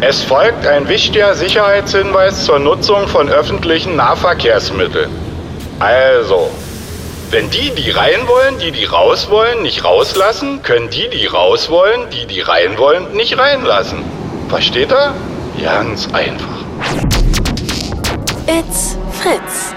Es folgt ein wichtiger Sicherheitshinweis zur Nutzung von öffentlichen Nahverkehrsmitteln. Also, wenn die, die rein wollen, die, die raus wollen, nicht rauslassen, können die, die raus wollen, die, die rein wollen, nicht reinlassen. Versteht er? Ganz einfach. It's Fritz.